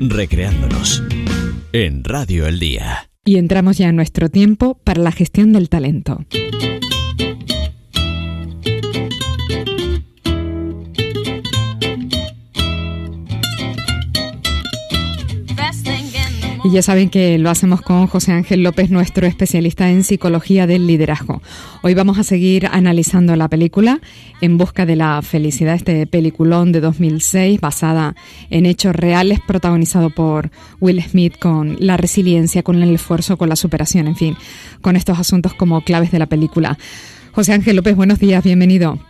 recreándonos en Radio El Día. Y entramos ya en nuestro tiempo para la gestión del talento. Ya saben que lo hacemos con José Ángel López, nuestro especialista en psicología del liderazgo. Hoy vamos a seguir analizando la película En busca de la felicidad, este peliculón de 2006 basada en hechos reales, protagonizado por Will Smith con la resiliencia, con el esfuerzo, con la superación, en fin, con estos asuntos como claves de la película. José Ángel López, buenos días, bienvenido.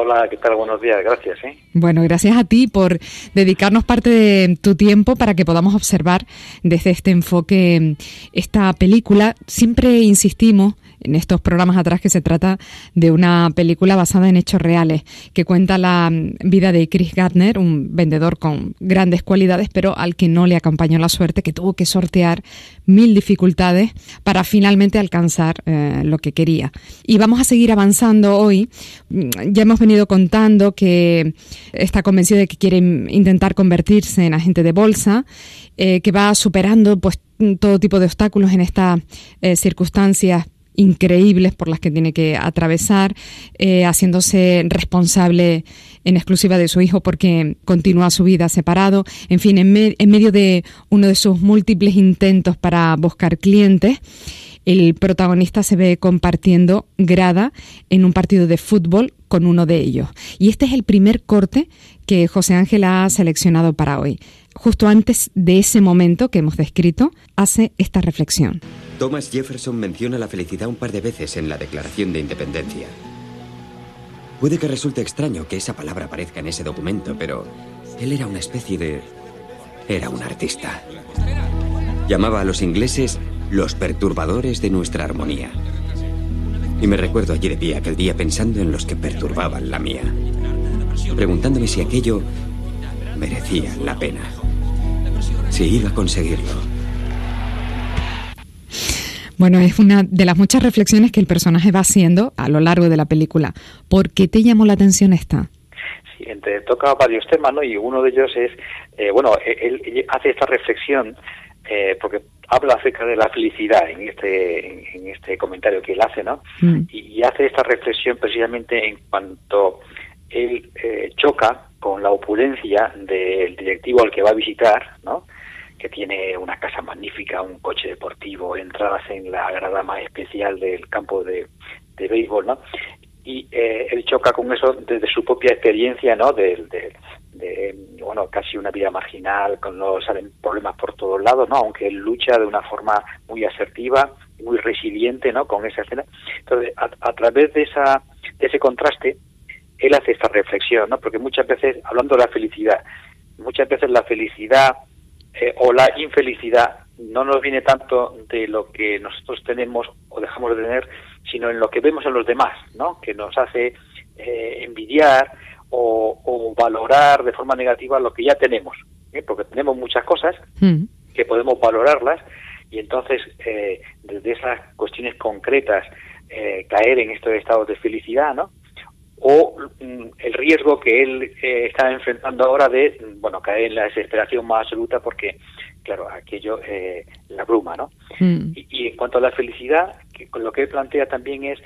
Hola, ¿qué tal? Buenos días, gracias. ¿eh? Bueno, gracias a ti por dedicarnos parte de tu tiempo para que podamos observar desde este enfoque esta película. Siempre insistimos en estos programas atrás que se trata de una película basada en hechos reales, que cuenta la vida de Chris Gardner, un vendedor con grandes cualidades, pero al que no le acompañó la suerte, que tuvo que sortear mil dificultades para finalmente alcanzar eh, lo que quería. Y vamos a seguir avanzando hoy. Ya hemos venido contando que está convencido de que quiere intentar convertirse en agente de bolsa, eh, que va superando pues todo tipo de obstáculos en estas eh, circunstancias increíbles por las que tiene que atravesar, eh, haciéndose responsable en exclusiva de su hijo porque continúa su vida separado. En fin, en, medio de uno de sus múltiples intentos para buscar clientes, el protagonista se ve compartiendo grada en un partido de fútbol con uno de ellos. Y este es el primer corte que José Ángel ha seleccionado para hoy. Justo antes de ese momento que hemos descrito, hace esta reflexión. Thomas Jefferson menciona la felicidad un par de veces en la Declaración de Independencia. Puede que resulte extraño que esa palabra aparezca en ese documento, pero él era una especie de... era un artista. Llamaba a los ingleses los perturbadores de nuestra armonía. Y me recuerdo allí de pie aquel día pensando en los que perturbaban la mía, preguntándome si aquello merecía la pena, si iba a conseguirlo. Bueno, es una de las muchas reflexiones que el personaje va haciendo a lo largo de la película. ¿Por qué te llamó la atención esta? Sí, entre, toca varios temas, ¿no? Y uno de ellos es, eh, bueno, él, hace esta reflexión eh, porque habla acerca de la felicidad en este en, este comentario que él hace, ¿no? Mm. Y, hace esta reflexión precisamente en cuanto él eh, choca con la opulencia del directivo al que va a visitar, ¿no? que tiene una casa magnífica, un coche deportivo, entradas en la grada más especial del campo de, de béisbol, ¿no? Y eh, él choca con eso desde su propia experiencia, ¿no? De, de, bueno, casi una vida marginal, con no salen problemas por todos lados, ¿no? Aunque él lucha de una forma muy asertiva, muy resiliente, ¿no? Con esa escena. Entonces, a, a través de esa de ese contraste, él hace esta reflexión, ¿no? Porque muchas veces, hablando de la felicidad, muchas veces la felicidad eh, o la infelicidad no nos viene tanto de lo que nosotros tenemos o dejamos de tener, sino en lo que vemos en los demás, ¿no? Que nos hace eh, envidiar o, valorar de forma negativa lo que ya tenemos, ¿eh? porque tenemos muchas cosas mm. que podemos valorarlas y entonces desde esas cuestiones concretas caer en estos estados de felicidad, ¿no? o mm, el riesgo que él eh, está enfrentando ahora de bueno caer en la desesperación más absoluta porque claro aquello eh, la bruma no mm. y, en cuanto a la felicidad que con lo que él plantea también es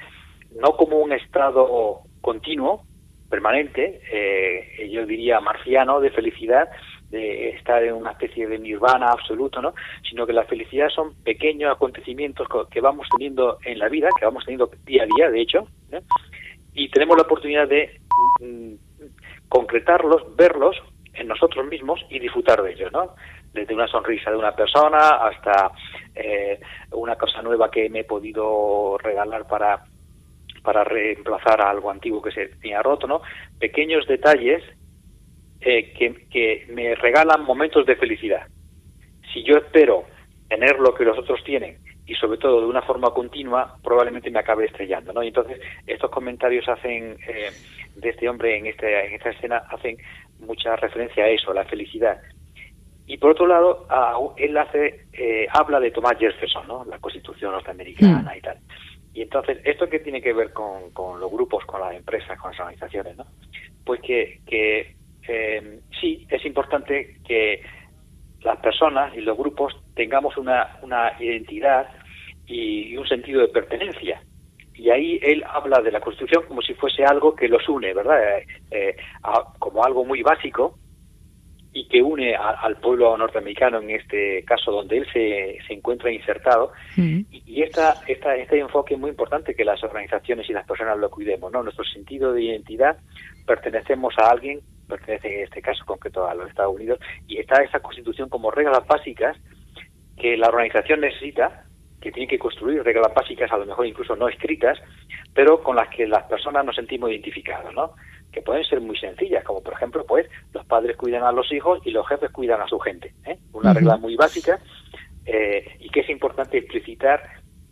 no como un estado continuo permanente eh, yo diría marciano de felicidad de estar en una especie de nirvana absoluto, ¿no? Sino que la felicidad son pequeños acontecimientos que vamos teniendo en la vida, que vamos teniendo día a día, de hecho, ¿eh? y tenemos la oportunidad de mm, concretarlos, verlos en nosotros mismos y disfrutar de ellos, ¿no? Desde una sonrisa de una persona hasta eh, una cosa nueva que me he podido regalar para para reemplazar a algo antiguo que se tenía roto, ¿no? Pequeños detalles eh, que, que me regalan momentos de felicidad. Si yo espero tener lo que los otros tienen y sobre todo de una forma continua, probablemente me acabe estrellando, ¿no? Y entonces estos comentarios hacen eh, de este hombre en, este, en esta escena hacen mucha referencia a eso, a la felicidad. Y por otro lado, él hace eh, habla de Thomas Jefferson, ¿no? La Constitución norteamericana mm. y tal. Entonces, ¿esto qué tiene que ver con, con los grupos, con las empresas, con las organizaciones, no? Pues que, que eh, sí, es importante que las personas y los grupos tengamos una, una identidad y, un sentido de pertenencia. Y ahí él habla de la Constitución como si fuese algo que los une, ¿verdad? Eh, eh, como algo muy básico y que une al pueblo norteamericano en este caso donde él se, se encuentra insertado. Mm. Y, y esta, esta, este enfoque es muy importante que las organizaciones y las personas lo cuidemos, ¿no? Nuestro sentido de identidad, pertenecemos a alguien pertenece en este caso concreto a los Estados Unidos, y está esa constitución como reglas básicas que la organización necesita, que tiene que construir reglas básicas, a lo mejor incluso no escritas, pero con las que las personas nos sentimos identificados, ¿no? Que pueden ser muy sencillas, como por ejemplo, pues los padres cuidan a los hijos y los jefes cuidan a su gente. ¿eh? Una regla muy básica eh, y que es importante explicitar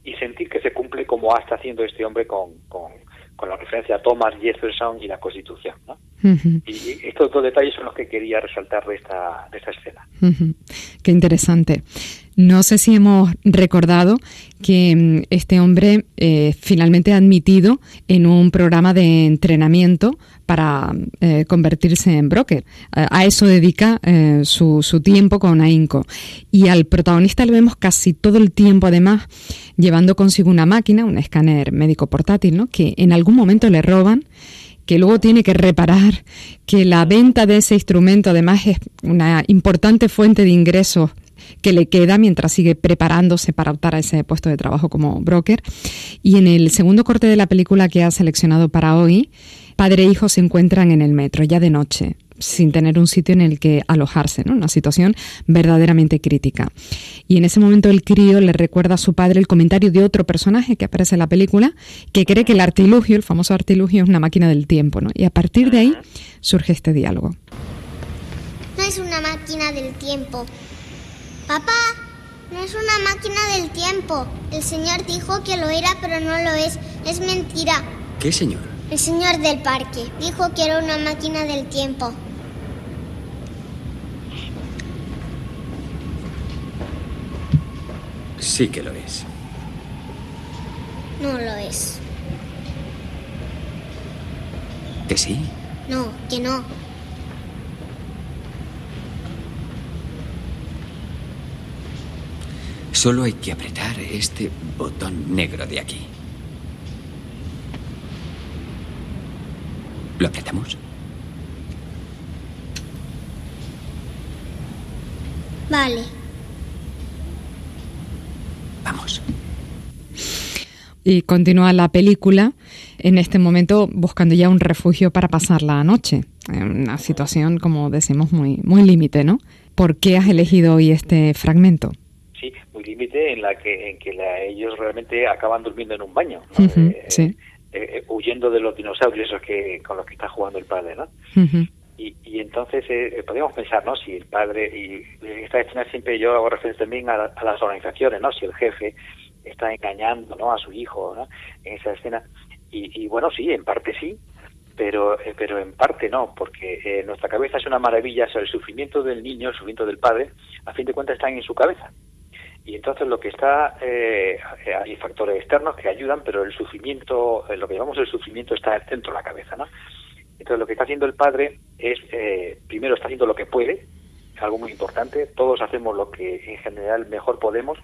y sentir que se cumple como está haciendo este hombre con, con, con la referencia a Thomas Jefferson y la Constitución. ¿no? Y estos dos detalles son los que quería resaltar de esta, de esta escena. Qué interesante. No sé si hemos recordado que mm, este hombre eh, finalmente ha admitido en un programa de entrenamiento para eh, convertirse en broker. a eso dedica eh, su, tiempo con AINCO. Y al protagonista le vemos casi todo el tiempo, además, llevando consigo una máquina, un escáner médico portátil, ¿no? que en algún momento le roban que luego tiene que reparar, que la venta de ese instrumento además es una importante fuente de ingresos que le queda mientras sigue preparándose para optar a ese puesto de trabajo como broker. Y en el segundo corte de la película que ha seleccionado para hoy, padre e hijo se encuentran en el metro, ya de noche sin tener un sitio en el que alojarse, ¿no? Una situación verdaderamente crítica. Y en ese momento el crío le recuerda a su padre el comentario de otro personaje que aparece en la película, que cree que el artilugio, el famoso artilugio, es una máquina del tiempo, ¿no? Y a partir de ahí surge este diálogo. No es una máquina del tiempo. Papá, no es una máquina del tiempo. El señor dijo que lo era, pero no lo es. Es mentira. ¿Qué señor? El señor del parque dijo que era una máquina del tiempo. Sí que lo es. No lo es. ¿Que sí? No, que no. Solo hay que apretar este botón negro de aquí. ¿Lo apretamos? Vale. Vamos. Y continúa la película en este momento buscando ya un refugio para pasar la noche. En una situación, como decimos, muy, muy límite, ¿no? ¿Por qué has elegido hoy este fragmento? Sí, muy límite en la que en que ellos realmente acaban durmiendo en un baño. Eh, sí. Eh, eh, huyendo de los dinosaurios esos que con los que está jugando el padre, ¿no? y, y, entonces eh, podríamos pensar, ¿no? Si el padre, y en esta escena siempre yo hago referencia también a, las organizaciones, ¿no? Si el jefe está engañando, ¿no? A su hijo, ¿no? En esa escena. Y, y bueno, sí, en parte sí, pero, pero en parte no, porque nuestra cabeza es una maravilla, o el sufrimiento del niño, el sufrimiento del padre, a fin de cuentas están en su cabeza. Y entonces lo que está, eh, hay factores externos que ayudan, pero el sufrimiento, eh, lo que llamamos el sufrimiento está dentro de la cabeza, ¿no? Entonces lo que está haciendo el padre es, eh, primero está haciendo lo que puede, algo muy importante, todos hacemos lo que en general mejor podemos,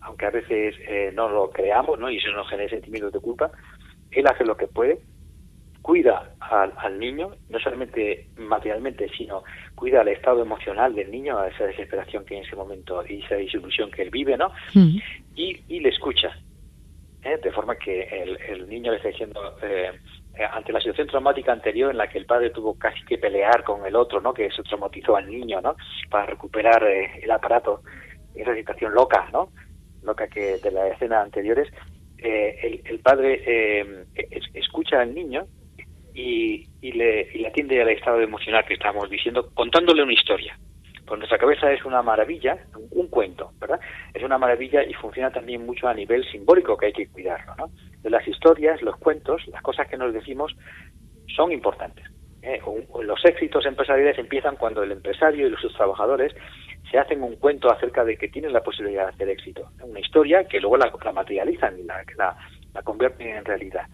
aunque a veces eh, no lo creamos, ¿no? Y eso nos genera sentimientos de culpa, él hace lo que puede, cuida al, niño, no solamente materialmente, sino cuida al estado emocional del niño, a esa desesperación que en ese momento y esa disilusión que él vive, ¿no? Mm. Y, y, le escucha, ¿eh? de forma que el, niño le está diciendo, eh, ante la situación traumática anterior en la que el padre tuvo casi que pelear con el otro, ¿no? Que eso traumatizó al niño, ¿no? Para recuperar eh, el aparato, esa situación loca, ¿no? Loca que de las escenas anteriores, el, el, padre escucha al niño y, le, y le atiende al estado emocional que estamos diciendo, contándole una historia. Pues nuestra cabeza es una maravilla, un, cuento, ¿verdad? Es una maravilla y funciona también mucho a nivel simbólico que hay que cuidarlo, ¿no? De las historias, los cuentos, las cosas que nos decimos son importantes. ¿eh? los éxitos empresariales empiezan cuando el empresario y sus trabajadores se hacen un cuento acerca de que tienen la posibilidad de hacer éxito. Una historia que luego la, materializan y la, la, convierten en realidad.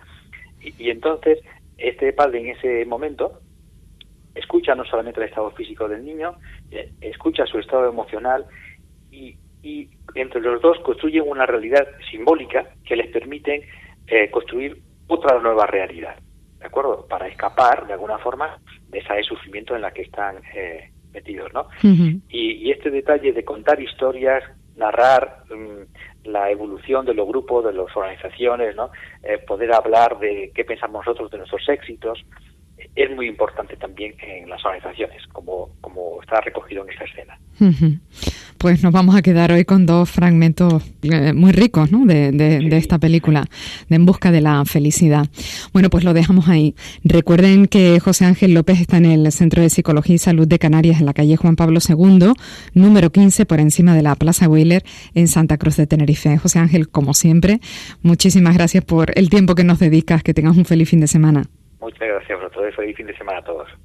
Y, y, entonces este padre en ese momento escucha no solamente el estado físico del niño, eh, escucha su estado emocional y, y, entre los dos construyen una realidad simbólica que les permiten eh, construir otra nueva realidad, ¿de acuerdo? Para escapar, de alguna forma, de esa de sufrimiento en la que están eh, metidos, ¿no? y, este detalle de contar historias, narrar mm, la evolución de los grupos, de las organizaciones, ¿no? Eh, poder hablar de qué pensamos nosotros de nuestros éxitos, es muy importante también en las organizaciones, como, como está recogido en esta escena. Pues nos vamos a quedar hoy con dos fragmentos eh, muy ricos ¿no? de, de, esta película, de En Busca de la Felicidad. Bueno, pues lo dejamos ahí. Recuerden que José Ángel López está en el Centro de Psicología y Salud de Canarias, en la calle Juan Pablo II, número 15, por encima de la Plaza Wheeler, en Santa Cruz de Tenerife. José Ángel, como siempre, muchísimas gracias por el tiempo que nos dedicas. Que tengas un feliz fin de semana. Muchas gracias a vosotros. Feliz fin de semana a todos.